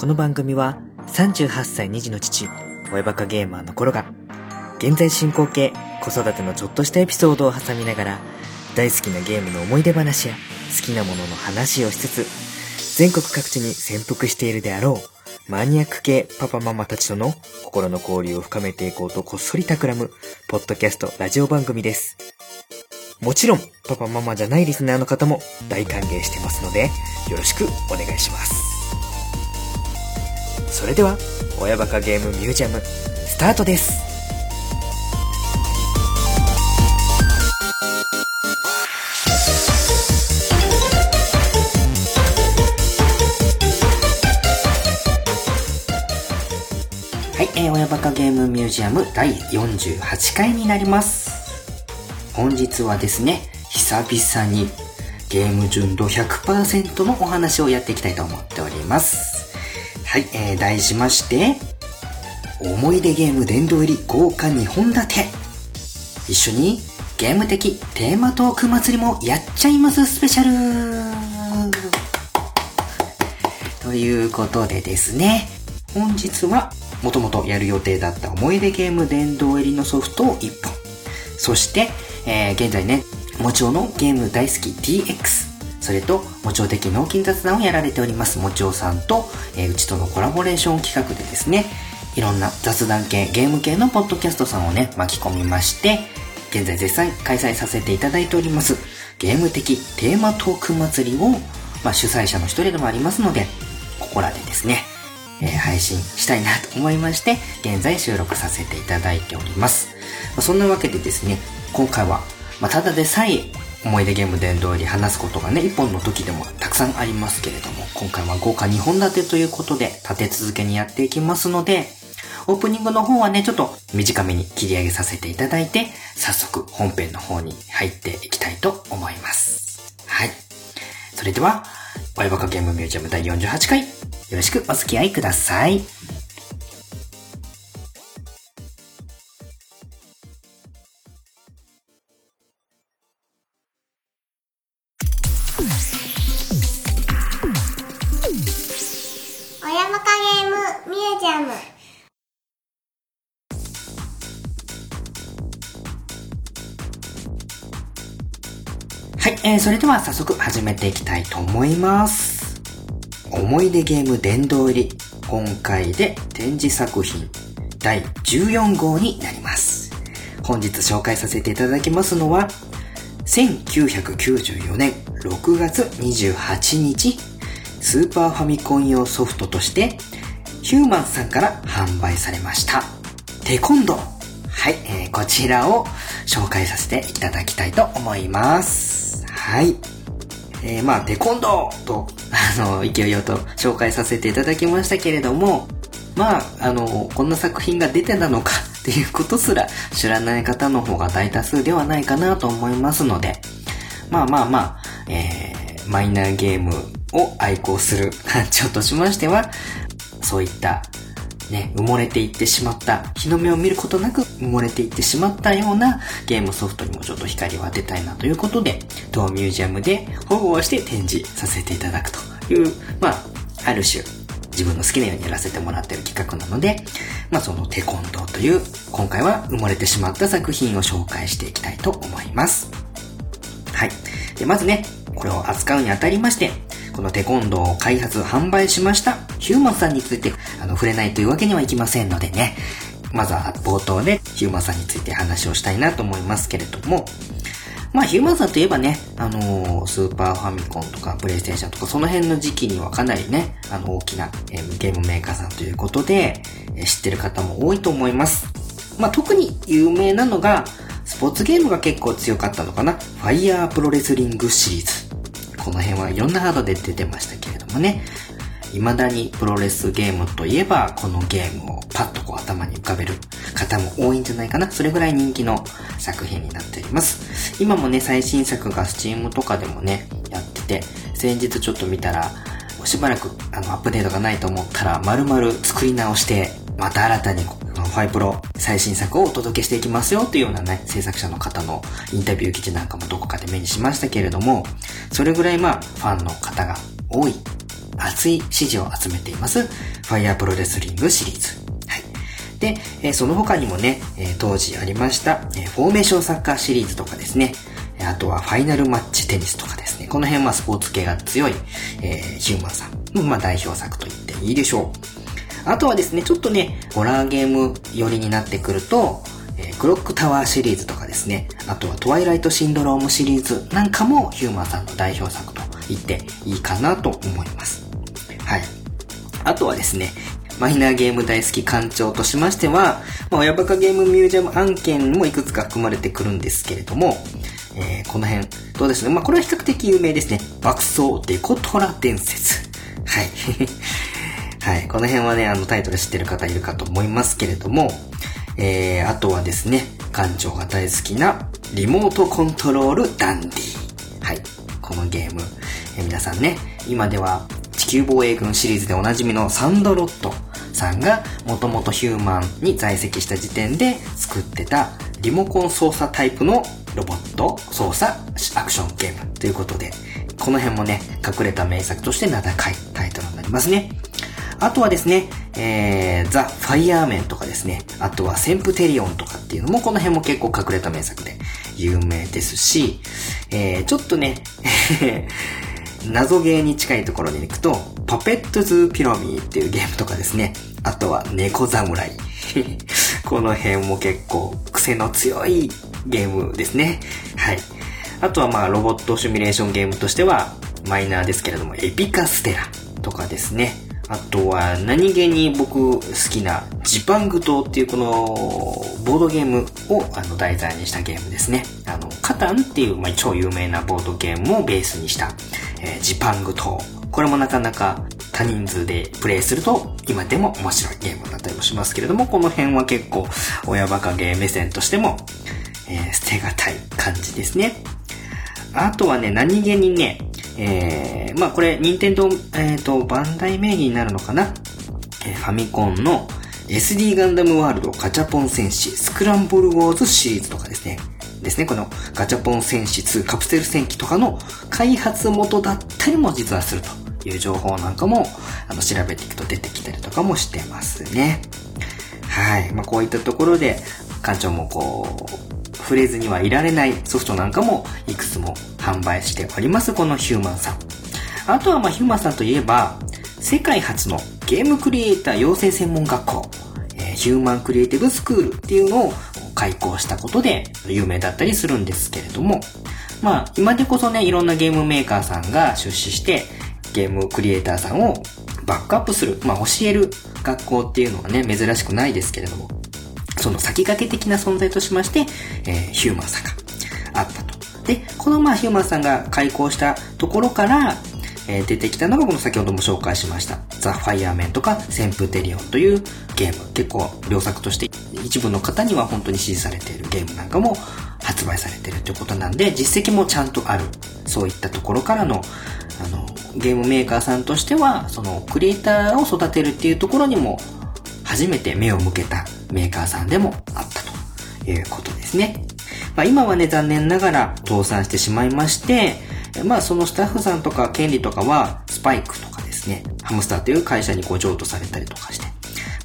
この番組は38歳2児の父、親バカゲーマーの頃が、現在進行形、子育てのちょっとしたエピソードを挟みながら、大好きなゲームの思い出話や好きなものの話をしつつ、全国各地に潜伏しているであろう、マニアック系パパママたちとの心の交流を深めていこうとこっそり企む、ポッドキャストラジオ番組です。もちろん、パパママじゃないリスナーの方も大歓迎してますので、よろしくお願いします。それでは、親バカゲームミュージアム、スタートです。はい、えー、親バカゲームミュージアム第48回になります。本日はですね、久々にゲーム純度100%のお話をやっていきたいと思っております。はい、えー、題しまして、思い出ゲーム殿堂入り豪華2本立て。一緒にゲーム的テーマトーク祭りもやっちゃいますスペシャルということでですね、本日はもともとやる予定だった思い出ゲーム殿堂入りのソフトを1本。そして、えー現在ね、もちおのゲーム大好き TX。それと、もちお的脳筋雑談をやられております、もちおさんと、えーうちとのコラボレーション企画でですね、いろんな雑談系、ゲーム系のポッドキャストさんをね、巻き込みまして、現在絶賛開催させていただいております、ゲーム的テーマトーク祭りを、まあ、主催者の一人でもありますので、ここらでですね、えー配信したいなと思いまして、現在収録させていただいております。まあそんなわけでですね、今回は、まあ、ただでさえ思い出ゲーム殿堂入り話すことがね、一本の時でもたくさんありますけれども、今回は豪華2本立てということで、立て続けにやっていきますので、オープニングの方はね、ちょっと短めに切り上げさせていただいて、早速本編の方に入っていきたいと思います。はい。それでは、ワイバカゲームミュージアム第48回、よろしくお付き合いください。はい、えー、それでは早速始めていきたいと思います。思い出ゲーム殿堂入り、今回で展示作品第14号になります。本日紹介させていただきますのは、1994年6月28日、スーパーファミコン用ソフトとして、ヒューマンさんから販売されました。テコンド。はい、えーこちらを紹介させていただきたいと思います。はい。えーまあ、テコンドーと、あの、勢いよと紹介させていただきましたけれども、まあ、あの、こんな作品が出てたのか っていうことすら知らない方の方が大多数ではないかなと思いますので、まあまあまあ、えー、マイナーゲームを愛好する 館長としましては、そういった、ね、埋もれていってしまった、日の目を見ることなく埋もれていってしまったようなゲームソフトにもちょっと光を当てたいなということで、当ミュージアムで保護をして展示させていただくという、まあ、ある種、自分の好きなようにやらせてもらってる企画なので、まあそのテコンドーという、今回は埋もれてしまった作品を紹介していきたいと思います。はい。で、まずね、これを扱うにあたりまして、このテコンドーを開発、販売しました、ヒューマンさんについて、あの、触れないというわけにはいきませんのでね、まずは冒頭でヒューマンさんについて話をしたいなと思いますけれども、まあ、ヒューマンさんといえばね、あのースーパーファミコンとか、プレイステーションとか、その辺の時期にはかなりね、あの、大きな、えーゲームメーカーさんということで、えー知ってる方も多いと思います。まあ、特に有名なのが、スポーツゲームが結構強かったのかな。ファイヤープロレスリングシリーズ。この辺はいろんなハードで出てましたけれどもね。未だにプロレスゲームといえば、このゲームをパッとこう頭に浮かべる方も多いんじゃないかな。それぐらい人気の作品になっております。今もね、最新作が Steam とかでもね、やってて、先日ちょっと見たら、しばらくあのアップデートがないと思ったら、丸々作り直して、また新たにこのファイプロ最新作をお届けしていきますよというようなね、制作者の方のインタビュー記事なんかもどこかで目にしましたけれども、それぐらいまあ、ファンの方が多い熱い支持を集めています、ファイヤープロレスリングシリーズ。はい。で、えその他にもね、え当時ありました、えフォーメーションサッカーシリーズとかですね、あとはファイナルマッチテニスとかですね、この辺はスポーツ系が強い、えー、ヒューマンさんの、まあ、代表作と言っていいでしょう。あとはですね、ちょっとね、ホラーゲーム寄りになってくると、え、クロックタワーシリーズとかですね、あとはトワイライトシンドロームシリーズなんかもヒューマンさんの代表作と言っていいかなと思います。はい。あとはですね、マイナーゲーム大好き館長としましては、まあ、親バカゲームミュージアム案件もいくつか含まれてくるんですけれども、えー、この辺、どうですね。まあ、これは比較的有名ですね。爆走デコトラ伝説。はい。はい。この辺はね、あのタイトル知ってる方いるかと思いますけれども、えー、あとはですね、館長が大好きなリモートコントロールダンディ。はい。このゲーム、えー、皆さんね、今では地球防衛軍シリーズでおなじみのサンドロットさんがもともとヒューマンに在籍した時点で作ってたリモコン操作タイプのロボット操作アクションゲームということで、この辺もね、隠れた名作として名高いタイトルになりますね。あとはですね、えー、ザ・ファイアーメンとかですね、あとはセンプテリオンとかっていうのもこの辺も結構隠れた名作で有名ですし、えー、ちょっとね、謎ゲーに近いところに行くと、パペットズ・ピラミーっていうゲームとかですね、あとは猫侍。この辺も結構癖の強いゲームですね。はい。あとはまあロボットシミュレーションゲームとしてはマイナーですけれどもエピカステラとかですね。あとは何気に僕好きなジパング島っていうこのボードゲームをあの題材にしたゲームですね。あの、カタンっていう、まあ、超有名なボードゲームをベースにした、えー、ジパング島。これもなかなか多人数でプレイすると今でも面白いゲームだったりもしますけれども、この辺は結構親バカゲー目線としてもえー、捨てがたい感じですね。あとはね、何気にね、えー、まあこれ、任天堂、えっ、ー、と、バンダイ名義になるのかな、えー、ファミコンの SD ガンダムワールドガチャポン戦士スクランブルウォーズシリーズとかですね。ですね、このガチャポン戦士2カプセル戦記とかの開発元だったりも実はするという情報なんかもあの調べていくと出てきたりとかもしてますね。はい。まあこういったところで館長もこう、触れずにはいられないソフトなんかもいくつも販売しております、このヒューマンさん。あとはまあヒューマンさんといえば、世界初のゲームクリエイター養成専門学校、えー、ヒューマンクリエイティブスクールっていうのを開校したことで有名だったりするんですけれども、まあ今でこそね、いろんなゲームメーカーさんが出資してゲームクリエイターさんをバックアップする、まあ教える学校っていうのはね、珍しくないですけれども、その先駆け的な存在としまして、えー、ヒューマンさんがあったと。で、このまあヒューマンさんが開校したところから、えー、出てきたのがこの先ほども紹介しました、ザ・ファイアーメンとか、センプテリオンというゲーム。結構良作として一部の方には本当に支持されているゲームなんかも発売されてるということなんで、実績もちゃんとある。そういったところからの、あの、ゲームメーカーさんとしては、そのクリエイターを育てるっていうところにも初めて目を向けたメーカーさんでもあったということですね。まあ、今はね、残念ながら倒産してしまいまして、まあそのスタッフさんとか権利とかはスパイクとかですね、ハムスターという会社にこう譲渡されたりとかして、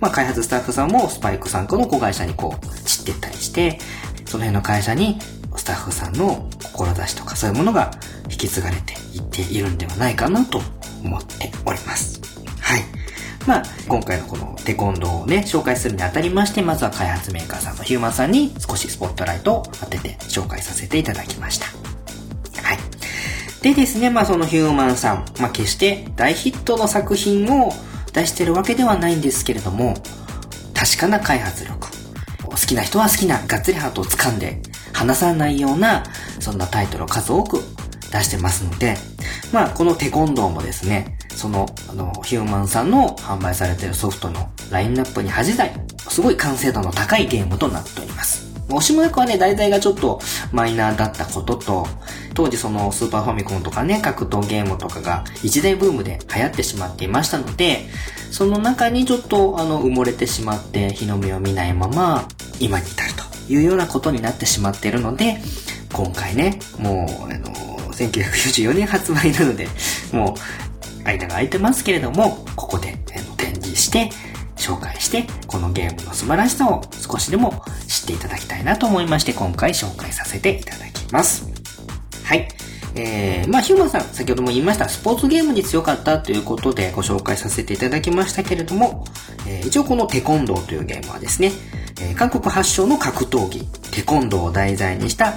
まあ開発スタッフさんもスパイクさんの子会社にこう散ってったりして、その辺の会社にスタッフさんの志とかそういうものが引き継がれていっているんではないかなと思っております。はい。まあ、今回のこのテコンドーをね、紹介するにあたりまして、まずは開発メーカーさんのヒューマンさんに少しスポットライトを当てて紹介させていただきました。はい。でですね、まあそのヒューマンさん、まあ決して大ヒットの作品を出してるわけではないんですけれども、確かな開発力。好きな人は好きながっつりハートを掴んで離さないような、そんなタイトルを数多く出してますので、まあこのテコンドーもですね、その、あの、ヒューマンさんの販売されているソフトのラインナップに恥じない、すごい完成度の高いゲームとなっております。押しも役はね、題材がちょっとマイナーだったことと、当時そのスーパーファミコンとかね、格闘ゲームとかが一大ブームで流行ってしまっていましたので、その中にちょっとあの埋もれてしまって日の目を見ないまま今に至るというようなことになってしまっているので、今回ね、もうあの、1994年発売なので、もう間が空いてますけれども、ここで展示して、紹介して、このゲームの素晴らしさを少しでも知っていただきたいなと思いまして、今回紹介させていただきます。はい。えー、まあ、ヒューマンさん、先ほども言いました、スポーツゲームに強かったということでご紹介させていただきましたけれども、えー、一応このテコンドーというゲームはですね、えー、韓国発祥の格闘技、テコンドーを題材にした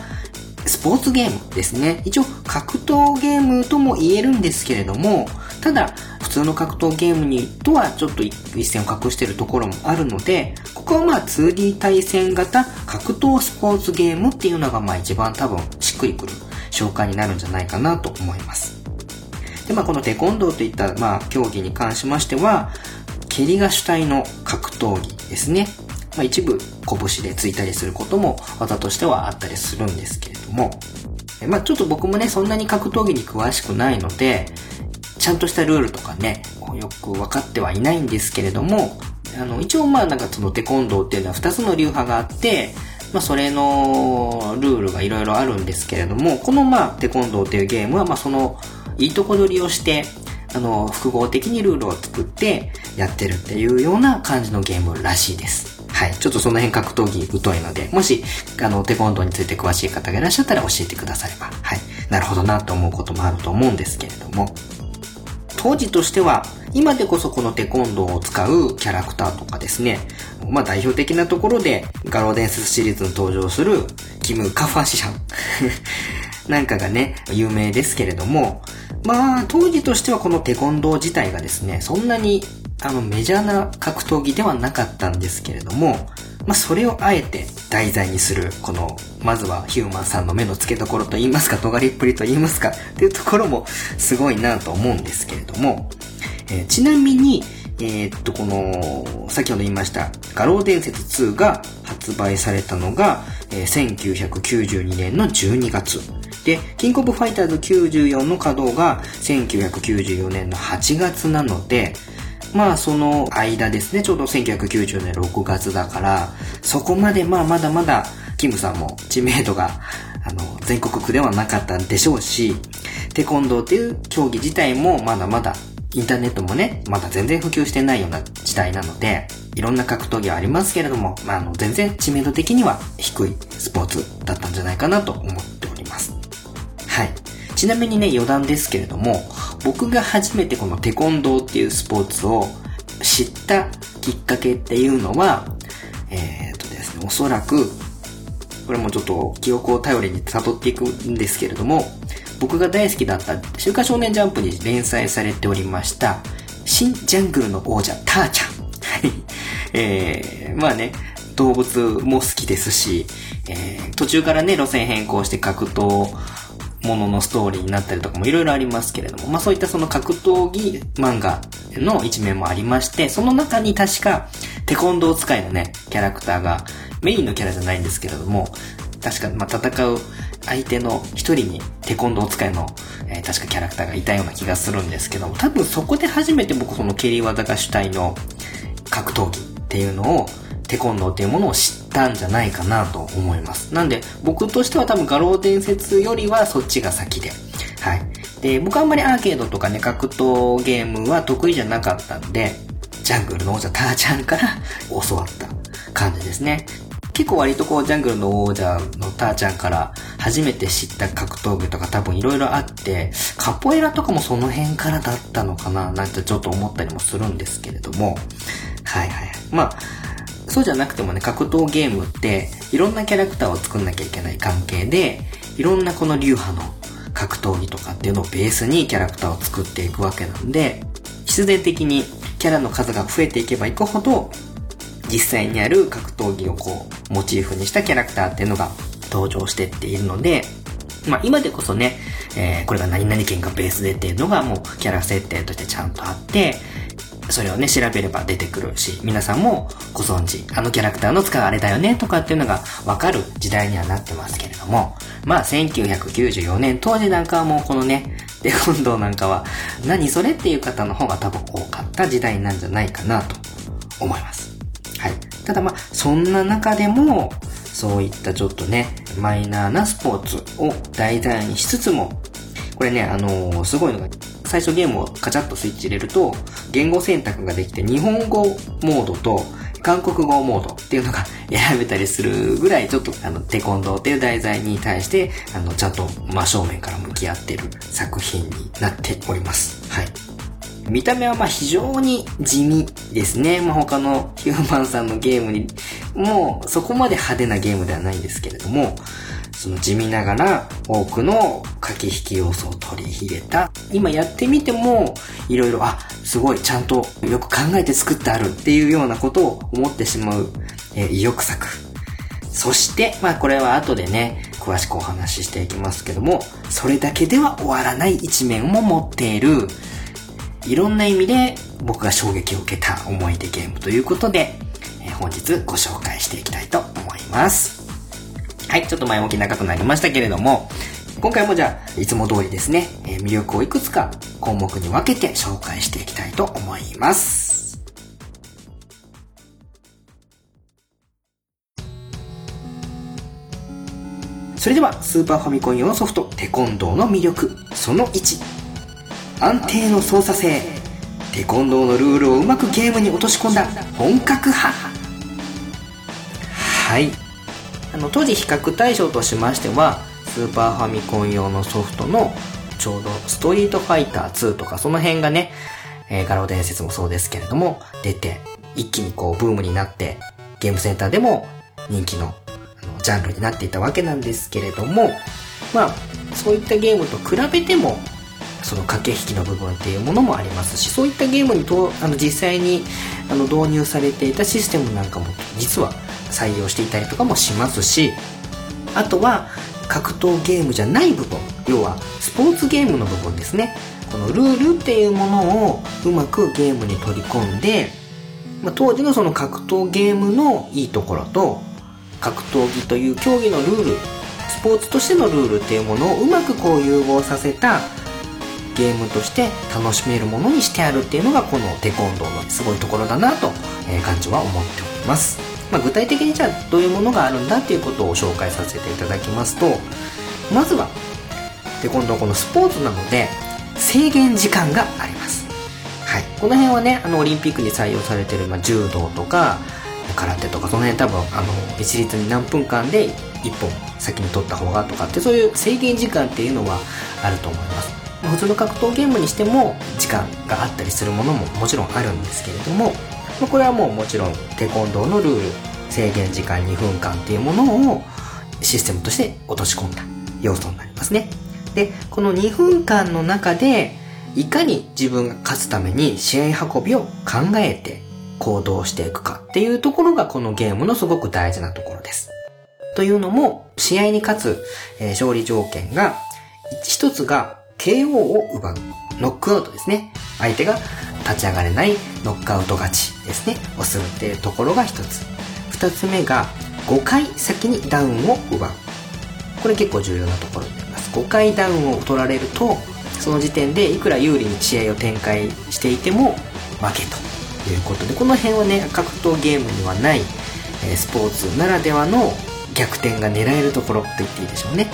スポーツゲームですね。一応格闘ゲームとも言えるんですけれども、ただ、普通の格闘ゲームにとはちょっと一線を画しているところもあるので、ここはまあ 2D 対戦型格闘スポーツゲームっていうのがまあ一番多分しっくりくる紹介になるんじゃないかなと思います。で、まあこのテコンドーといったまあ競技に関しましては、蹴りが主体の格闘技ですね。まあ一部拳でついたりすることも技としてはあったりするんですけれども、まあちょっと僕もね、そんなに格闘技に詳しくないので、ちゃんとしたルールとかね、よく分かってはいないんですけれども、あの、一応まあなんかそのテコンドーっていうのは2つの流派があって、まあそれのルールがいろいろあるんですけれども、このまあテコンドーっていうゲームはまあそのいいとこ取りをして、あの、複合的にルールを作ってやってるっていうような感じのゲームらしいです。はい。ちょっとその辺格闘技疎いので、もし、あの、テコンドーについて詳しい方がいらっしゃったら教えてくだされば、はい。なるほどなと思うこともあると思うんですけれども、当時としては、今でこそこのテコンドーを使うキャラクターとかですね、まあ代表的なところで、ガロー伝説シリーズに登場する、キム・カファシシャンなんかがね、有名ですけれども、まあ当時としてはこのテコンドー自体がですね、そんなにあのメジャーな格闘技ではなかったんですけれども、まあ、それをあえて題材にする、この、まずはヒューマンさんの目の付けどころと言いますか、尖りっぷりと言いますか、っていうところもすごいなと思うんですけれども、えー、ちなみに、えー、っと、この、先ほど言いました、画廊伝説2が発売されたのが、えー、1992年の12月。で、キングオブファイターズ94の稼働が1994年の8月なので、まあその間ですね、ちょうど1990年6月だから、そこまでまあまだまだキムさんも知名度があの全国区ではなかったんでしょうし、テコンドーっていう競技自体もまだまだインターネットもね、まだ全然普及してないような時代なので、いろんな格闘技はありますけれども、まあ、あの、全然知名度的には低いスポーツだったんじゃないかなと思っております。はい。ちなみにね、余談ですけれども、僕が初めてこのテコンドーっていうスポーツを知ったきっかけっていうのは、えー、っとですね、おそらく、これもちょっと記憶を頼りに辿っていくんですけれども、僕が大好きだった週刊少年ジャンプに連載されておりました、新ジャングルの王者ターちゃん。はい。えー、まあね、動物も好きですし、えー、途中からね、路線変更して格闘もののストーリーになったりとかもいろいろありますけれども、まあそういったその格闘技漫画の一面もありまして、その中に確かテコンドー使いのね、キャラクターがメインのキャラじゃないんですけれども、確か、まあ戦う相手の一人にテコンドー使いの、えー、確かキャラクターがいたような気がするんですけども、多分そこで初めて僕その蹴り技が主体の格闘技っていうのをテコンドーっていうものを知ったんじゃないかなと思います。なんで、僕としては多分画廊伝説よりはそっちが先で。はい。で、僕あんまりアーケードとかね、格闘ゲームは得意じゃなかったんで、ジャングルの王者ターちゃんから教わった感じですね。結構割とこう、ジャングルの王者のターちゃんから初めて知った格闘技とか多分いろいろあって、カポエラとかもその辺からだったのかななんてちょっと思ったりもするんですけれども、はいはい。まあ、そうじゃなくてもね、格闘ゲームって、いろんなキャラクターを作んなきゃいけない関係で、いろんなこの流派の格闘技とかっていうのをベースにキャラクターを作っていくわけなんで、必然的にキャラの数が増えていけばいくほど、実際にある格闘技をこう、モチーフにしたキャラクターっていうのが登場してっているので、まあ今でこそね、えー、これが何々県がベースでっていうのがもうキャラ設定としてちゃんとあって、それをね、調べれば出てくるし、皆さんもご存知、あのキャラクターの使うあれだよねとかっていうのがわかる時代にはなってますけれども、まあ1994年当時なんかはもうこのね、で、今度なんかは、何それっていう方の方が多分多かった時代なんじゃないかなと思います。はい。ただまあ、そんな中でも、そういったちょっとね、マイナーなスポーツを題材にしつつも、これね、あのー、すごいのが、最初ゲームをカチャッとスイッチ入れると、言語選択ができて、日本語モードと韓国語モードっていうのが 選べたりするぐらい、ちょっとあの、テコンドーっていう題材に対して、あの、ちゃんと真正面から向き合ってる作品になっております。はい。見た目はまあ非常に地味ですね。まあ他のヒューマンさんのゲームに、もうそこまで派手なゲームではないんですけれども、その地味ながら多くの駆け引き要素を取り入れた。今やってみても、いろいろ、あ、すごいちゃんとよく考えて作ってあるっていうようなことを思ってしまう、えー、意欲作。そして、まあこれは後でね、詳しくお話ししていきますけども、それだけでは終わらない一面も持っている、いろんな意味で僕が衝撃を受けた思い出ゲームということで、えー、本日ご紹介していきたいと思います。はい、ちょっと前置き長くなりましたけれども、今回もじゃあ、いつも通りですね、え、魅力をいくつか項目に分けて紹介していきたいと思います。それでは、スーパーファミコン用ソフト、テコンドーの魅力、その1。安定の操作性テコンドーのルールをうまくゲームに落とし込んだ本格派はいの当時比較対象としましてはスーパーファミコン用のソフトのちょうどストリートファイター2とかその辺がね、えー、画廊伝説もそうですけれども出て一気にこうブームになってゲームセンターでも人気のあのジャンルになっていたわけなんですけれどもまあそういったゲームと比べてもその駆け引きの部分っていうものもありますしそういったゲームにとあの実際にあの導入されていたシステムなんかも実は採用していたりとかもしますしあとは格闘ゲームじゃない部分要はスポーツゲームの部分ですね。このルールっていうものをうまくゲームに取り込んで、まあ、当時のその格闘ゲームのいいところと格闘技という競技のルールスポーツとしてのルールっていうものをうまくこう融合させたゲームとして楽しめるものにしてあるっていうのがこのテコンドーのすごいところだなと、えー、感じは思っております、まあ、具体的にじゃあどういうものがあるんだっていうことを紹介させていただきますとまずはテコンドーこのスポーツなので制限時間があります。はい、この辺はねあのオリンピックに採用されてる、まあ、柔道とか空手とかその辺多分あの一律に何分間で1本先に取った方がとかってそういう制限時間っていうのはあると思います。普通の格闘ゲームにしても時間があったりするものももちろんあるんですけれどもこれはもうもちろんテコンドーのルール制限時間2分間っていうものをシステムとして落とし込んだ要素になりますねでこの2分間の中でいかに自分が勝つために試合運びを考えて行動していくかっていうところがこのゲームのすごく大事なところです。というのも、試合に勝つ、勝利条件が、一つが KO を奪う。ノックアウトですね。相手が立ち上がれないノックアウト勝ちですね。をするっていうところが一つ。二つ目が5回先にダウンを奪う。これ結構重要なところになります。5回ダウンを取られると、その時点でいくら有利に試合を展開していても負けということで、この辺はね、格闘ゲームにはない、えスポーツならではの逆転が狙えるところと言っていいでしょうね。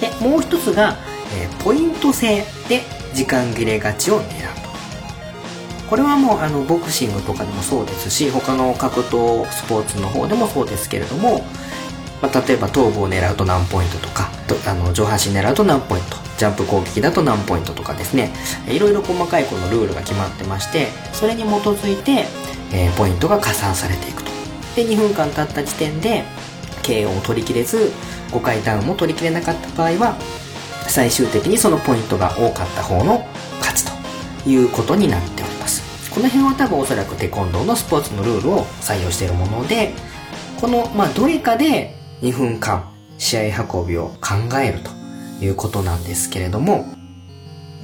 で、もう一つが、えー、ポイント制で時間切れ勝ちを狙う。これはもうあのボクシングとかでもそうですし他の格闘スポーツの方でもそうですけれども、まあ、例えば頭部を狙うと何ポイントとかとあの上半身狙うと何ポイントジャンプ攻撃だと何ポイントとかですね。いろいろ細かいこのルールが決まってましてそれに基づいて、えー、ポイントが加算されていくと。で2分間経った時点で KO を取りきれず5回ダウンも取りきれなかった場合は最終的にそのポイントが多かった方の勝つということになっております。この辺は多分おそらくテコンドーのスポーツのルールを採用しているものでこの、まあ、どれかで2分間試合運びを考えるということなんですけれども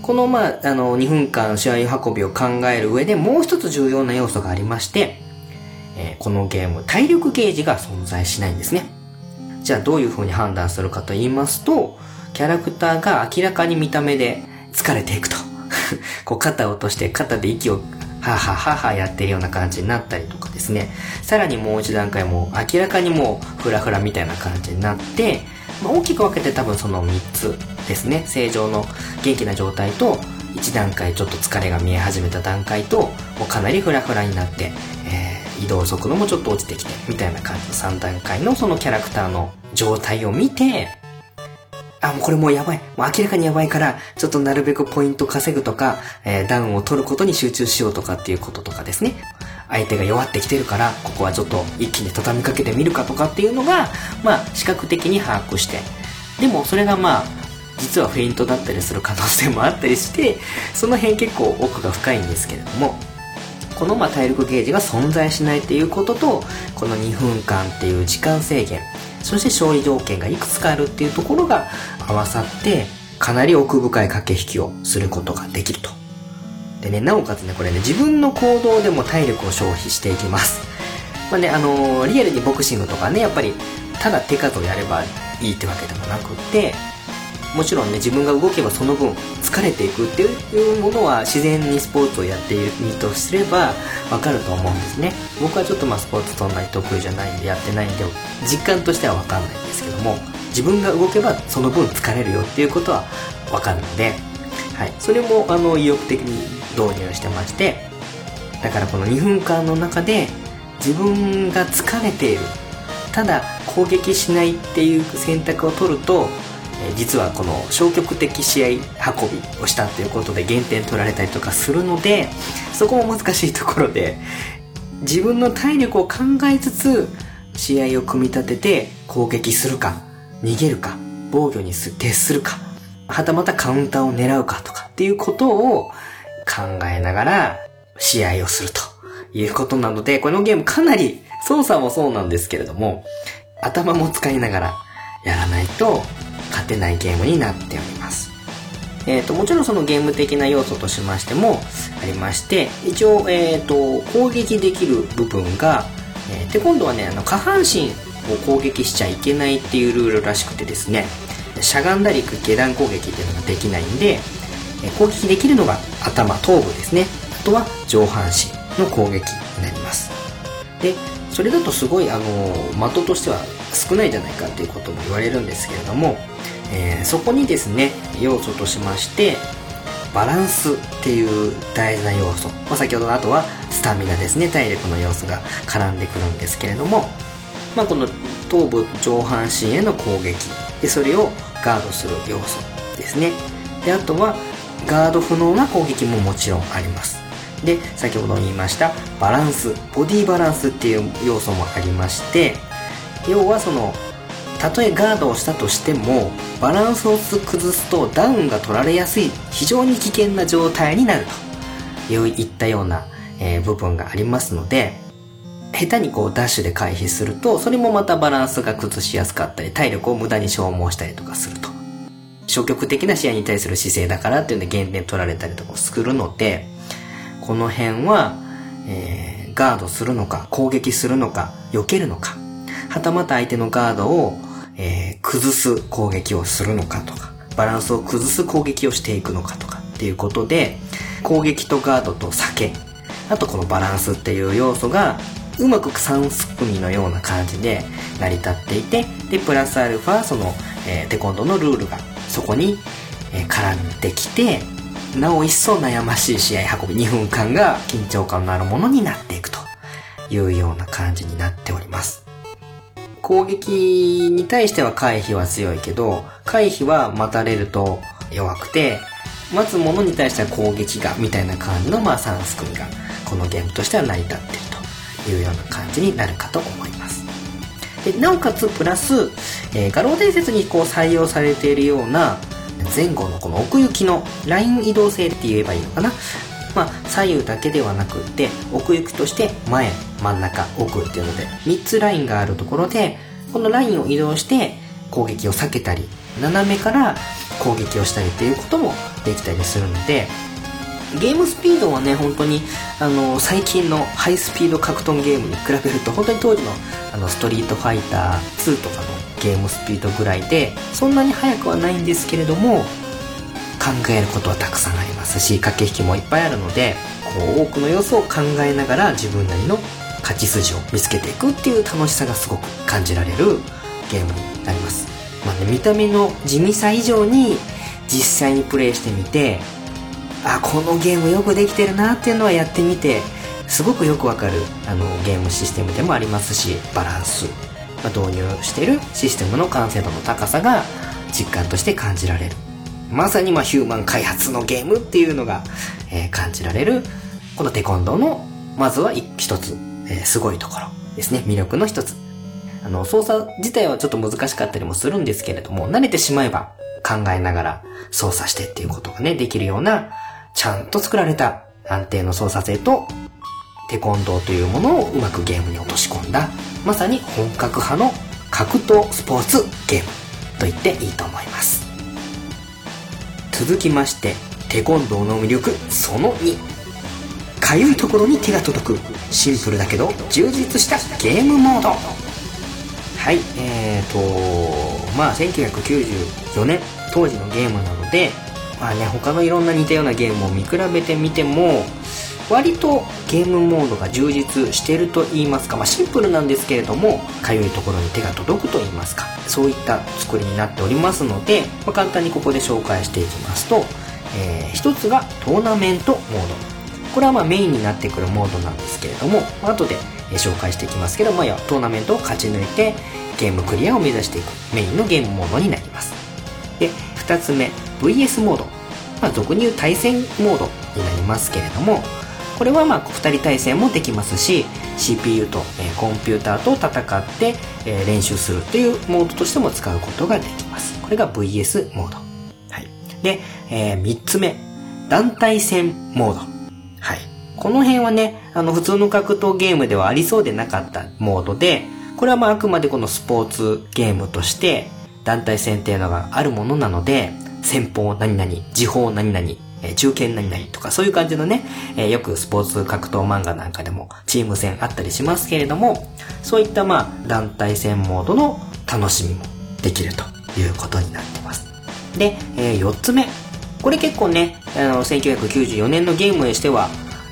この、まあ、あの、2分間試合運びを考える上でもう一つ重要な要素がありまして、えー、このゲーム、体力ゲージが存在しないんですね。じゃあどういう風に判断するかと言いますと、キャラクターが明らかに見た目で疲れていくと。こう肩を落として肩で息をははははやってるような感じになったりとかですね。さらにもう一段階も明らかにもうフラフラみたいな感じになって、まあ、大きく分けて多分その3つですね。正常の元気な状態と1段階ちょっと疲れが見え始めた段階ともうかなりフラフラになって、えー移動速度もちょっと落ちてきてみたいな感じの3段階のそのキャラクターの状態を見てあ、もうこれもうやばい。もう明らかにやばいから、ちょっとなるべくポイント稼ぐとか、えーダウンを取ることに集中しようとかっていうこととかですね。相手が弱ってきてるから、ここはちょっと一気に畳みかけてみるかとかっていうのが、まあ、視覚的に把握して。でも、それがまあ、実はフェイントだったりする可能性もあったりして、その辺結構奥が深いんですけれども、このまあ体力ゲージが存在しないっていうこととこの2分間っていう時間制限そして勝利条件がいくつかあるっていうところが合わさってかなり奥深い駆け引きをすることができると。でねなおかつねこれね自分の行動でも体力を消費していきます。まあねあのーリアルにボクシングとかねやっぱりただ手数をやればいいってわけでもなくってもちろんね自分が動けばその分疲れていくっていうものは自然にスポーツをやっている身とすればわかると思うんですね。僕はちょっとまあスポーツそんなに得意じゃないんでやってないんで実感としてはわかんないんですけども自分が動けばその分疲れるよっていうことはわかるので、はい、それもあの意欲的に導入してましてだからこの2分間の中で自分が疲れている。ただ攻撃しないっていう選択を取ると実はこの消極的試合運びをしたっていうことで減点取られたりとかするのでそこも難しいところで自分の体力を考えつつ試合を組み立てて攻撃するか逃げるか防御に徹するかはたまたカウンターを狙うかとかっていうことを考えながら試合をするということなのでこのゲームかなり操作もそうなんですけれども頭も使いながらやらないと勝てないゲームになっております。えー、ともちろんそのゲーム的な要素としましてもありまして一応、えー、と攻撃できる部分が、えーで今度はねあの下半身を攻撃しちゃいけないっていうルールらしくてですねしゃがんだり下段攻撃っていうのができないんで、えー攻撃できるのが頭頭部ですねあとは上半身の攻撃になりますでそれだとすごいあの的としては少ないじゃないかっていうことも言われるんですけれども、えーそこにですね要素としましてバランスっていう大事な要素、まあ、先ほどの後はスタミナですね。体力の要素が絡んでくるんですけれども、まあ、この頭部上半身への攻撃。でそれをガードする要素ですね。であとはガード不能な攻撃ももちろんあります。で先ほど言いましたバランス。ボディバランスっていう要素もありまして要はそのたとえガードをしたとしてもバランスを崩すとダウンが取られやすい非常に危険な状態になるといういったような、えー部分がありますので下手にこうダッシュで回避するとそれもまたバランスが崩しやすかったり体力を無駄に消耗したりとかすると。消極的な試合に対する姿勢だからっていうんで減点取られたりとかするのでこの辺は、えーガードするのか攻撃するのか避けるのかはたまた相手のガードを、えー崩す攻撃をするのかとかバランスを崩す攻撃をしていくのかとかっていうことで攻撃とガードと避けあとこのバランスっていう要素がうまく3組のような感じで成り立っていてでプラスアルファその、えーテコンドのルールがそこに、えー絡んできてなお一層悩ましい試合運び2分間が緊張感のあるものになっていくというような感じになっております。攻撃に対しては回避は強いけど回避は待たれると弱くて待つものに対しては攻撃がみたいな感じのまあ3組がこのゲームとしては成り立っているというような感じになるかと思います。でなおかつプラス、えー画廊伝説にこう採用されているような前後のこの奥行きのライン移動性って言えばいいのかな？まあ左右だけではなくって奥行きとして前真ん中奥っていうので3つラインがあるところでこのラインを移動して攻撃を避けたり斜めから攻撃をしたりっていうこともできたりするのでゲームスピードはね本当にあの最近のハイスピード格闘ゲームに比べると本当に当時のあのストリートファイター2とかのゲームスピードぐらいでそんなに速くはないんですけれども考えることはたくさんありますし駆け引きもいっぱいあるのでこう多くの要素を考えながら自分なりの勝ち筋を見つけていくっていう楽しさがすごく感じられるゲームになります、まあね、見た目の地味さ以上に実際にプレイしてみてあこのゲームよくできてるなっていうのはやってみてすごくよくわかるあのゲームシステムでもありますしバランス、まあ、導入してるシステムの完成度の高さが実感として感じられる。まさにまあヒューマン開発のゲームっていうのが、えー、感じられるこのテコンドーのまずは一つ、えー、すごいところですね。魅力の一つ。あの操作自体はちょっと難しかったりもするんですけれども慣れてしまえば考えながら操作してっていうことがねできるようなちゃんと作られた安定の操作性とテコンドーというものをうまくゲームに落とし込んだまさに本格派の格闘スポーツゲームと言っていいと思います。続きましてテコンドーの魅力その2かゆいところに手が届く。シンプルだけど充実したゲームモード。はいえーとまあ1994年当時のゲームなのでまあね他のいろんな似たようなゲームを見比べてみても割とゲームモードが充実していると言いますか、まあ、シンプルなんですけれどもかゆいところに手が届くと言いますかそういった作りになっておりますので、まあ、簡単にここで紹介していきますと、えー、一つがトーナメントモード。これはまメインになってくるモードなんですけれども、まあ、後で紹介していきますけど、まあ、トーナメントを勝ち抜いてゲームクリアを目指していくメインのゲームモードになります。で2つ目 VS モード、まあ、俗に言う対戦モードになりますけれどもこれはまあ2人対戦もできますし CPU と、えコンピューターと戦って、え練習するというモードとしても使うことができます。これが VS モード、はい、で、えー、3つ目。団体戦モード。はい。この辺はねあの普通の格闘ゲームではありそうでなかったモードでこれはまああくまでこのスポーツゲームとして団体戦っていうのがあるものなので先方何々時報何々え中堅何々とかそういう感じのね、えよくスポーツ格闘漫画なんかでもチーム戦あったりしますけれども、そういったまあ団体戦モードの楽しみもできるということになってます。で、えー、4つ目。これ結構ね、あの、1994年のゲームにしては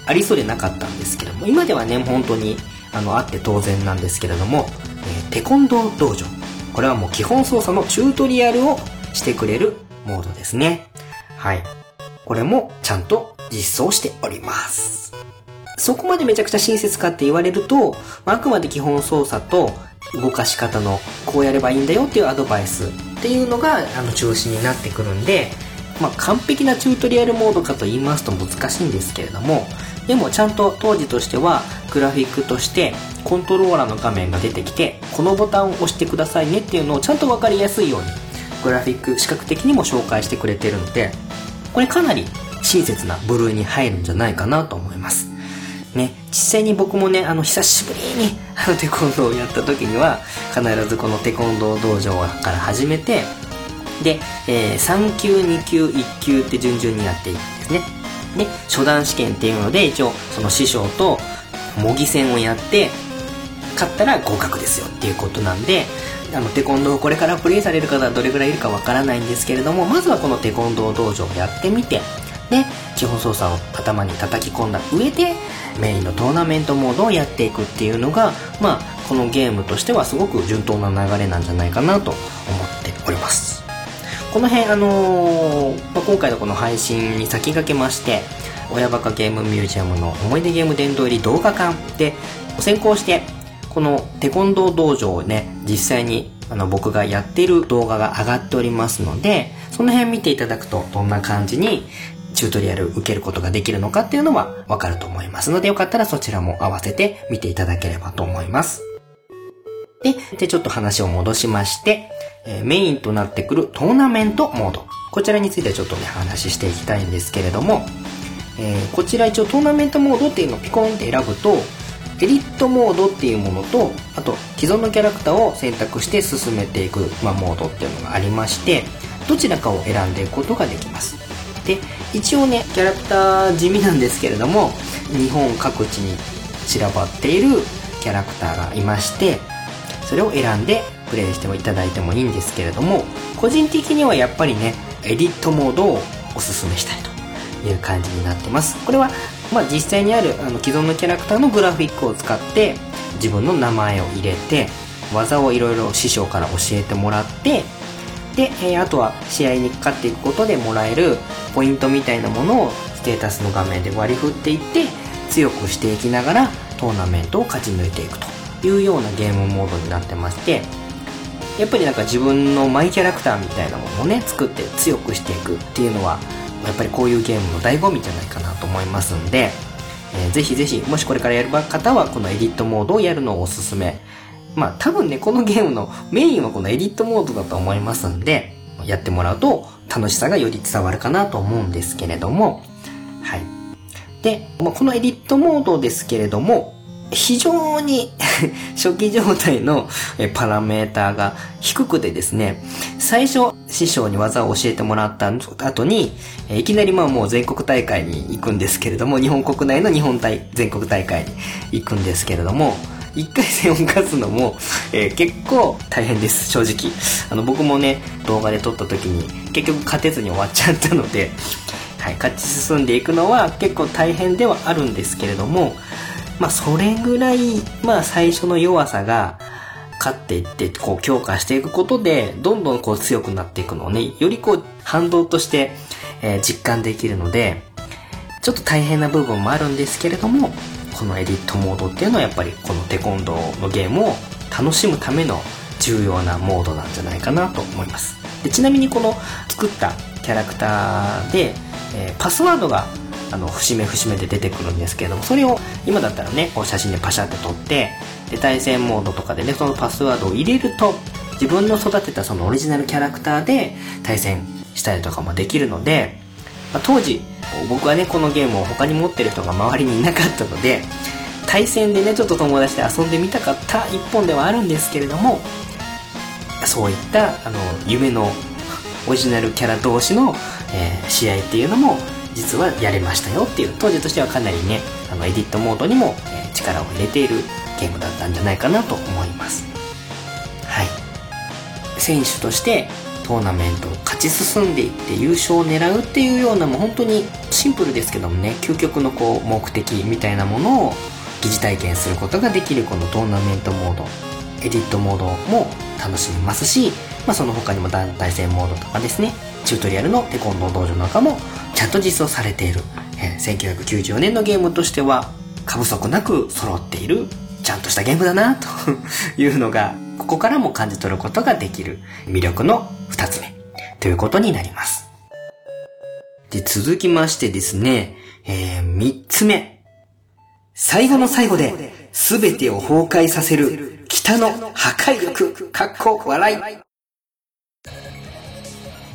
ありそうでなかったんですけども、今ではね、本当にあの、あって当然なんですけれども、え、テコンドー道場。これはもう基本操作のチュートリアルをしてくれるモードですね。はい。これもちゃんと実装しております。そこまでめちゃくちゃ親切かって言われると、あ、あくまで基本操作と動かし方のこうやればいいんだよっていうアドバイスっていうのがあの中心になってくるんで、まあ、完璧なチュートリアルモードかと言いますと難しいんですけれどもでもちゃんと当時としてはグラフィックとしてコントローラーの画面が出てきてこのボタンを押してくださいねっていうのをちゃんと分かりやすいようにグラフィック視覚的にも紹介してくれてるのでこれかなり親切な部類に入るんじゃないかなと思います。ね、実際に僕もね、あの、久しぶりに、あの、テコンドーをやった時には、必ずこのテコンドー道場から始めて、で、えー、3級、2級、1級って順々にやっていくんですね。で、初段試験っていうので、一応、その師匠と模擬戦をやって、勝ったら合格ですよっていうことなんで、あのテコンドーこれからプレイされる方はどれぐらいいるかわからないんですけれどもまずはこのテコンドー道場をやってみてで基本操作を頭に叩き込んだ上でメインのトーナメントモードをやっていくっていうのがまあこのゲームとしてはすごく順当な流れなんじゃないかなと思っております。この辺あのー、まあ、今回のこの配信に先駆けまして親バカゲームミュージアムの思い出ゲーム殿堂入り動画館で先行してこのテコンドー道場をね、実際にあの僕がやっている動画が上がっておりますので、その辺見ていただくとどんな感じにチュートリアル受けることができるのかっていうのはわかると思いますので、よかったらそちらも合わせて見ていただければと思います。で、で、ちょっと話を戻しまして、え、メインとなってくるトーナメントモード。こちらについてちょっとね、話していきたいんですけれども、えー、こちら一応トーナメントモードっていうのをピコンって選ぶと、エディットモードっていうものとあと既存のキャラクターを選択して進めていく、まあ、モードっていうのがありましてどちらかを選んでいくことができます。で一応ねキャラクター地味なんですけれども日本各地に散らばっているキャラクターがいましてそれを選んでプレイしていただいてもいいんですけれども個人的にはやっぱりねエディットモードをおすすめしたいという感じになってます。これはまあ、実際にあるあの既存のキャラクターのグラフィックを使って自分の名前を入れて技をいろいろ師匠から教えてもらってで、えー、あとは試合に勝っていくことでもらえるポイントみたいなものをステータスの画面で割り振っていって強くしていきながらトーナメントを勝ち抜いていくというようなゲームモードになってましてやっぱりなんか自分のマイキャラクターみたいなものをね作って強くしていくっていうのはやっぱりこういうゲームの醍醐味じゃないかなと思いますんで、えー、ぜひぜひもしこれからやる方はこのエディットモードをやるのをおすすめ。まあ多分ねこのゲームのメインはこのエディットモードだと思いますんでやってもらうと楽しさがより伝わるかなと思うんですけれども。はい。で、まあ、このエディットモードですけれども非常に 初期状態のパラメーターが低くてですね、最初師匠に技を教えてもらった後に、いきなりまあもう全国大会に行くんですけれども、日本国内の日本大全国大会に行くんですけれども、1回戦を勝つのも、えー、結構大変です、正直。あの、僕もね、動画で撮った時に結局勝てずに終わっちゃったので、はい、勝ち進んでいくのは結構大変ではあるんですけれども、まあそれぐらい、まあ最初の弱さが、勝っていって、こう強化していくことで、どんどんこう強くなっていくのをね、よりこう反動として、えー、実感できるので、ちょっと大変な部分もあるんですけれども、このエディットモードっていうのはやっぱりこのテコンドーのゲームを楽しむための重要なモードなんじゃないかなと思います。でちなみにこの作ったキャラクターで、えー、パスワードがあの節目節目で出てくるんですけれどもそれを今だったらねこう写真でパシャって撮ってで対戦モードとかでねそのパスワードを入れると自分の育てたそのオリジナルキャラクターで対戦したりとかもできるので、まあ、当時僕はねこのゲームを他に持ってる人が周りにいなかったので対戦でねちょっと友達で遊んでみたかった一本ではあるんですけれどもそういったあの夢のオリジナルキャラ同士の、えー、試合っていうのも実はやれましたよっていう当時としてはかなりねあのエディットモードにも、え、力を入れているゲームだったんじゃないかなと思います。はい。選手としてトーナメントを勝ち進んでいって優勝を狙うっていうようなもう本当にシンプルですけどもね究極のこう目的みたいなものを疑似体験することができるこのトーナメントモードエディットモードも楽しめますし、まあ、その他にも団体戦モードとかですねチュートリアルのテコンドー道場なんかもちゃんと実装されている、えー、1994年のゲームとしては過不足なく揃っているちゃんとしたゲームだなと いうのがここからも感じ取ることができる魅力の2つ目ということになります。で、続きましてですね、えー、3つ目。最後の最後で全てを崩壊させる北の破壊力、かっこ笑い。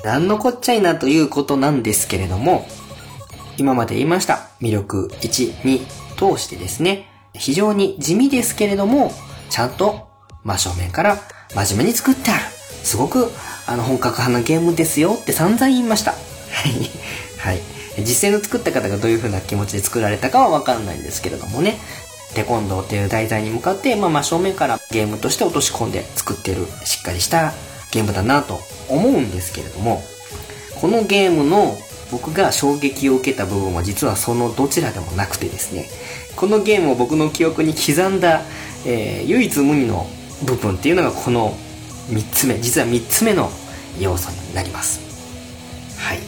なんのこっちゃいなということなんですけれども、今まで言いました魅力1、2通してですね、非常に地味ですけれども、ちゃんと真正面から真面目に作ってある。すごくあの本格派なゲームですよって散々言いました。はい。はい。実際の作った方がどういう風な気持ちで作られたかはわかんないんですけれどもね。テコンドーっていう題材に向かって、まあ、真正面からゲームとして落とし込んで作ってるしっかりしたゲームだなと思うんですけれども、このゲームの僕が衝撃を受けた部分は実はそのどちらでもなくてですね、このゲームを僕の記憶に刻んだ、えー、唯一無二の部分っていうのがこの3つ目、実は3つ目の要素になります。はい。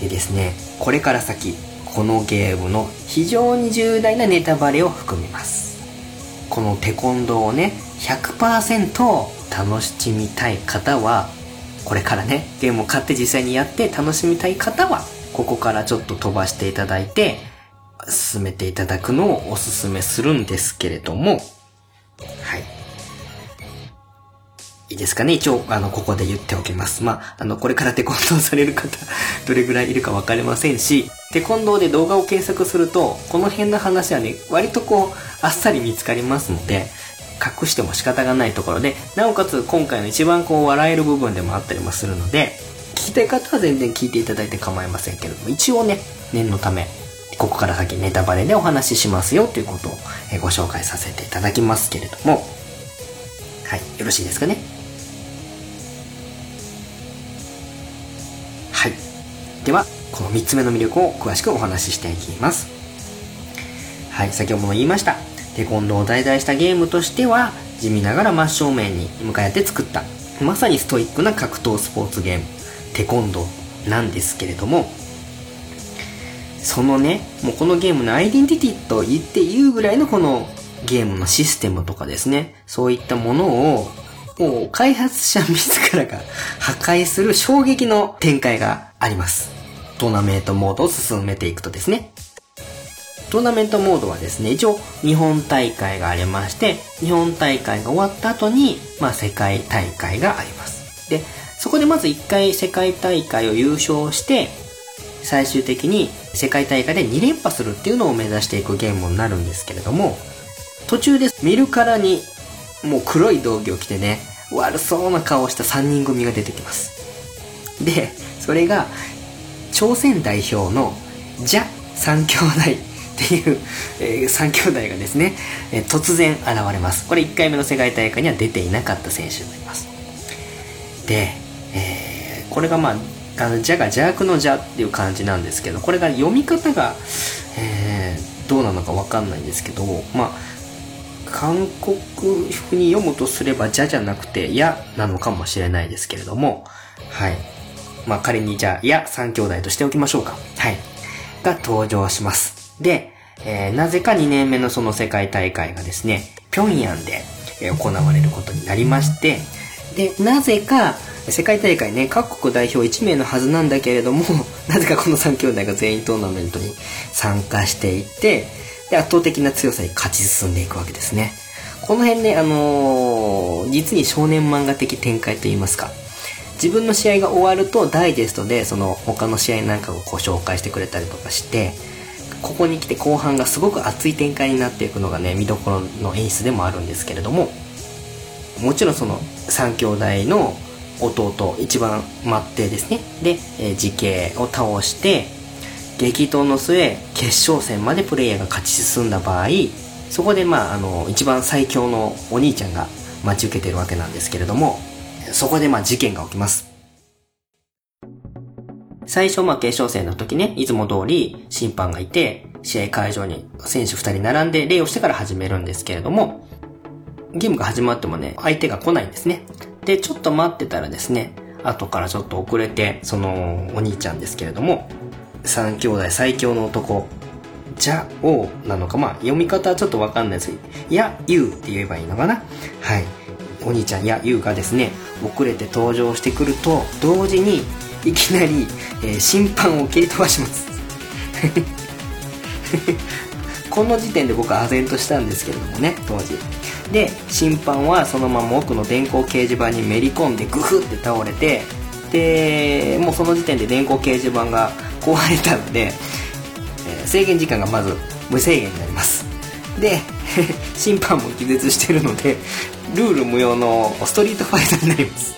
でですね、これから先、このゲームの非常に重大なネタバレを含みます。このテコンドーをね、100%楽しみたい方はこれからねゲームを買って実際にやって楽しみたい方はここからちょっと飛ばしていただいて進めていただくのをおすすめするんですけれども。はい。いいですかね？一応、あの、ここで言っておきます。まあ、あの、これからテコンドーされる方、どれぐらいいるかわかりませんし、テコンドーで動画を検索すると、この辺の話はね、割とこう、あっさり見つかりますので、隠しても仕方がないところで、なおかつ今回の一番こう笑える部分でもあったりもするので、聞きたい方は全然聞いていただいて構いませんけれども、一応ね、念のため、ここから先ネタバレでお話ししますよということをご紹介させていただきますけれども、はい、よろしいですかね？はい。では、この3つ目の魅力を詳しくお話ししていきます。はい、先ほども言いました。テコンドーを題材したゲームとしては地味ながら真正面に向かって作ったまさにストイックな格闘スポーツゲームテコンドーなんですけれどもそのね、もうこのゲームのアイデンティティと言っていいぐらいのこのゲームのシステムとかですね、そういったものを、もう開発者自らが破壊する衝撃の展開があります。トーナメントモードを進めていくとですね。トーナメントモードはですね、一応日本大会がありまして、日本大会が終わった後に、まあ世界大会があります。で、そこでまず一回世界大会を優勝して、最終的に世界大会で2連覇するっていうのを目指していくゲームになるんですけれども、途中で見るからにもう黒い道着を着てね、悪そうな顔をした3人組が出てきます。で、それが朝鮮代表のジャ三兄弟っていう、えー、3兄弟がですね、えー、突然現れます。これ1回目の世界大会には出ていなかった選手になります。で、えー、これがまあ、あの、ジャが邪悪の邪っていう感じなんですけど、これが読み方が、えー、どうなのかわかんないんですけど、まあ、韓国風に読むとすれば、じゃじゃなくて、やなのかもしれないですけれども、はい。まあ、仮にじゃあ、や三兄弟としておきましょうか。はい。が登場します。で、えー、なぜか2年目のその世界大会がですね、平壌で、え、行われることになりまして、で、なぜか、世界大会ね、各国代表1名のはずなんだけれども、なぜかこの3兄弟が全員トーナメントに参加していて、で、圧倒的な強さに勝ち進んでいくわけですね。この辺ね、あのー、実に少年漫画的展開といいますか、自分の試合が終わるとダイジェストでその他の試合なんかをこう紹介してくれたりとかして、ここに来て後半がすごく熱い展開になっていくのがね、見どころの演出でもあるんですけれども、もちろんその3兄弟の弟、一番末帝ですね。で、えー、時系を倒して、激闘の末、決勝戦までプレイヤーが勝ち進んだ場合、そこでまあ、あの、一番最強のお兄ちゃんが待ち受けてるわけなんですけれども、そこでまあ事件が起きます。最初まあ決勝戦の時ね、いつも通り審判がいて、試合会場に選手二人並んで礼をしてから始めるんですけれども、ゲームが始まってもね、相手が来ないんですね。で、ちょっと待ってたらですね、後からちょっと遅れて、そのお兄ちゃんですけれども、三兄弟最強の男、じゃおなのか、まあ読み方はちょっとわかんないですいや、ゆうって言えばいいのかなはい。お兄ちゃんやゆうがですね、遅れて登場してくると、同時にいきなり、えー、審判を蹴り飛ばします。この時点で僕は唖然としたんですけれどもね、当時。で、審判はそのまま奥の電光掲示板にめり込んでグフって倒れて、で、もうその時点で電光掲示板が壊れたので、えー、制限時間がまず無制限になります。で、審判も気絶してるので、ルール無用のストリートファイターになります。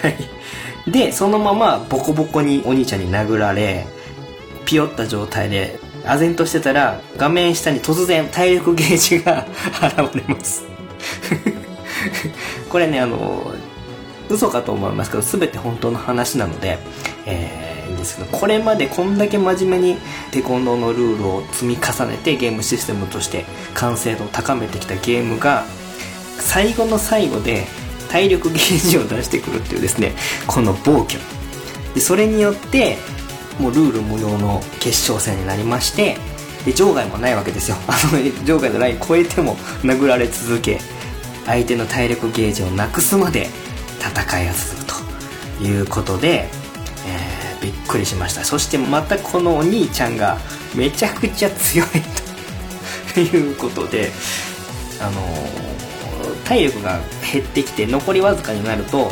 はい。で、そのままボコボコにお兄ちゃんに殴られ、ピヨった状態で、唖然としてたら、画面下に突然体力ゲージが 現れます。これね、あの、嘘かと思いますけど、全て本当の話なので、えー、ですけど、これまでこんだけ真面目にテコンドーのルールを積み重ねてゲームシステムとして完成度を高めてきたゲームが、最後の最後で体力ゲージを出してくるっていうですねこの暴挙。でそれによってもうルール無用の決勝戦になりましてで場外もないわけですよ。あの場外のライン超えても殴られ続け相手の体力ゲージをなくすまで戦いが続くということで、えー、びっくりしました。そしてまたこのお兄ちゃんがめちゃくちゃ強いということであのー体力が減ってきて残りわずかになると、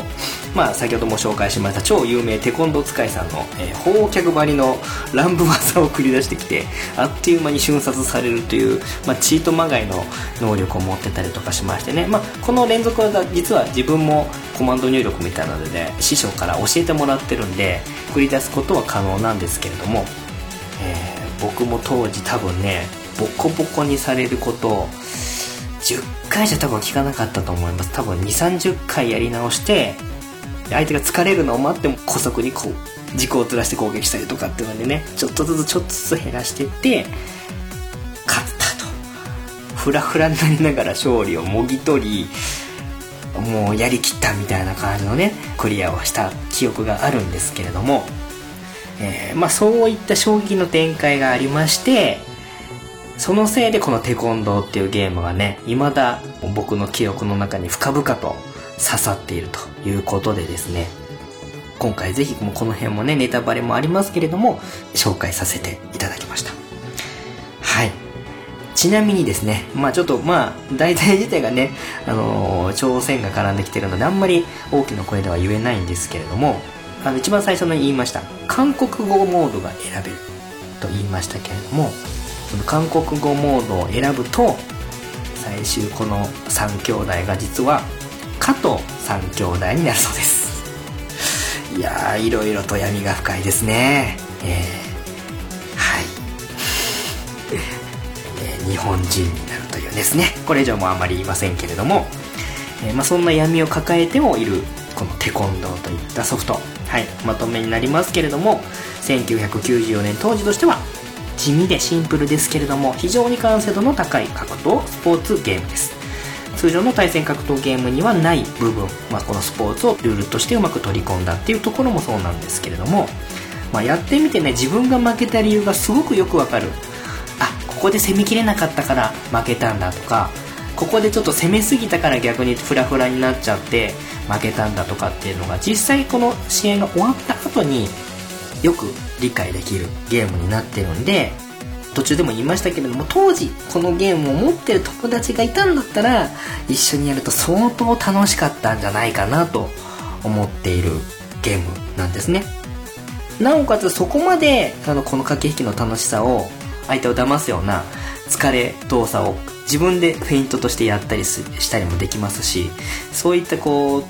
まあ、先ほども紹介しました超有名テコンドー使いさんの、えー、砲脚張りの乱舞技を繰り出してきてあっという間に瞬殺されるという、まあ、チートまがいの能力を持ってたりとかしましてね、まあ、この連続技実は自分もコマンド入力みたいなので、ね、師匠から教えてもらってるんで繰り出すことは可能なんですけれども、えー、僕も当時多分ねボコボコにされること10回じゃ多分効かなかったと思います。多分2 3 0回やり直して相手が疲れるのを待っても古速にこう軸をずらして攻撃したりとかっていうのでねちょっとずつちょっとずつ減らしてって勝ったと。フラフラになりながら勝利をもぎ取りもうやりきったみたいな感じのねクリアをした記憶があるんですけれどもえー、まあそういった衝撃の展開がありまして、そのせいでこのテコンドーっていうゲームがね、未だ僕の記憶の中に深々と刺さっているということでですね、今回ぜひこの辺もね、ネタバレもありますけれども、紹介させていただきました。はい。ちなみにですね、まあちょっとまあ、題材自体がね、あのー、朝鮮が絡んできてるので、あんまり大きな声では言えないんですけれども、あの、一番最初の言いました、韓国語モードが選べると言いましたけれども、その韓国語モードを選ぶと、最終この3兄弟が実は、加藤3兄弟になるそうです。いやー、いろいろと闇が深いですね。えー、はい。日本人になるというですねこれ以上もあまり言いませんけれども、えー、まあ、そんな闇を抱えてもいるこのテコンドーといったソフトはいまとめになりますけれども1994年当時としては地味でシンプルですけれども非常に完成度の高い格闘スポーツゲームです。通常の対戦格闘ゲームにはない部分、まあ、このスポーツをルールとしてうまく取り込んだっていうところもそうなんですけれども、まあ、やってみてね自分が負けた理由がすごくよくわかる。あここで攻めきれなかったから負けたんだとかここでちょっと攻めすぎたから逆にフラフラになっちゃって負けたんだとかっていうのが実際この試合が終わった後によく理解できるゲームになってるんで途中でも言いましたけれども当時このゲームを持ってる友達がいたんだったら一緒にやると相当楽しかったんじゃないかなと思っているゲームなんですね。なおかつそこまであのこの駆け引きの楽しさを相手を騙すような疲れ動作を自分でフェイントとしてやったりしたりもできますしそういったこう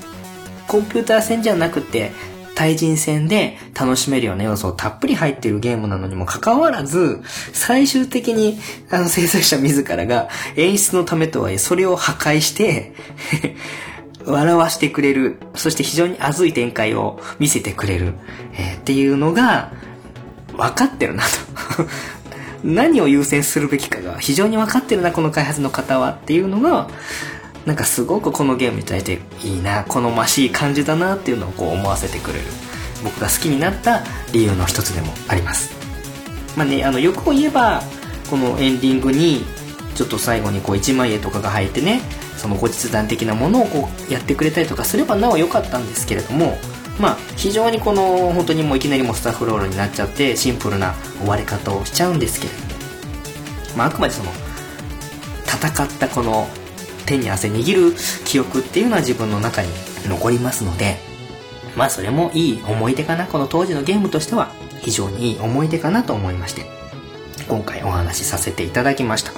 コンピューター戦じゃなくて対人戦で楽しめるような要素をたっぷり入っているゲームなのにもかかわらず、最終的にあの制作者自らが演出のためとはいえそれを破壊して 笑わしてくれる、そして非常に熱い展開を見せてくれる、えー、っていうのが分かってるなと。何を優先するべきかが非常に分かってるな、この開発の方は。っていうのが、なんかすごくこのゲームに対していいな、好ましい感じだなっていうのをこう思わせてくれる。僕が好きになった理由の一つでもあります。まあね、あの、よく言えば、このエンディングに、ちょっと最後にこう1万円とかが入ってね、その後日談的なものをこうやってくれたりとかすればなお良かったんですけれども、まあ、非常にこの本当にもういきなりもスタッフロールになっちゃってシンプルな終わり方をしちゃうんですけれども、まあ、あくまでその戦ったこの手に汗握る記憶っていうのは自分の中に残りますのでまあそれもいい思い出かなこの当時のゲームとしては非常にいい思い出かなと思いまして今回お話しさせていただきました。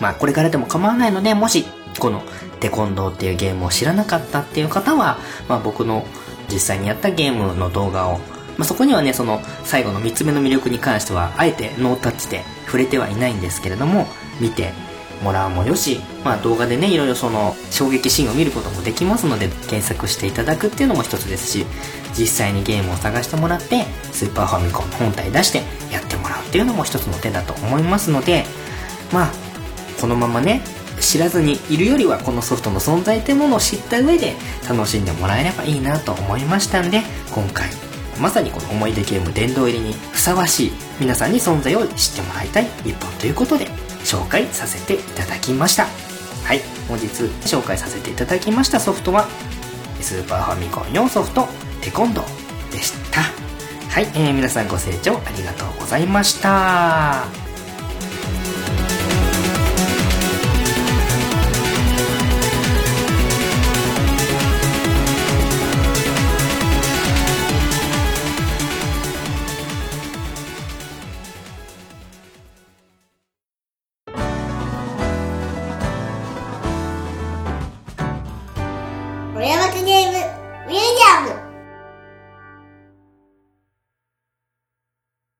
まあこれからでも構わないのでもしこのテコンドーっていうゲームを知らなかったっていう方は、まあ、僕の実際にやったゲームの動画を、まあ、そこにはねその最後の3つ目の魅力に関してはあえてノータッチで触れてはいないんですけれども見てもらうもよし、まあ、動画でねいろいろその衝撃シーンを見ることもできますので検索していただくっていうのも一つですし実際にゲームを探してもらってスーパーファミコン本体出してやってもらうっていうのも一つの手だと思いますのでまあこのままね知らずにいるよりはこのソフトの存在というものを知った上で楽しんでもらえればいいなと思いましたんで今回まさにこの思い出ゲーム殿堂入りにふさわしい皆さんに存在を知ってもらいたい一本ということで紹介させていただきました。はい。本日紹介させていただきましたソフトはスーパーファミコン用ソフトテコンドでした。はい、えー、皆さんご清聴ありがとうございました。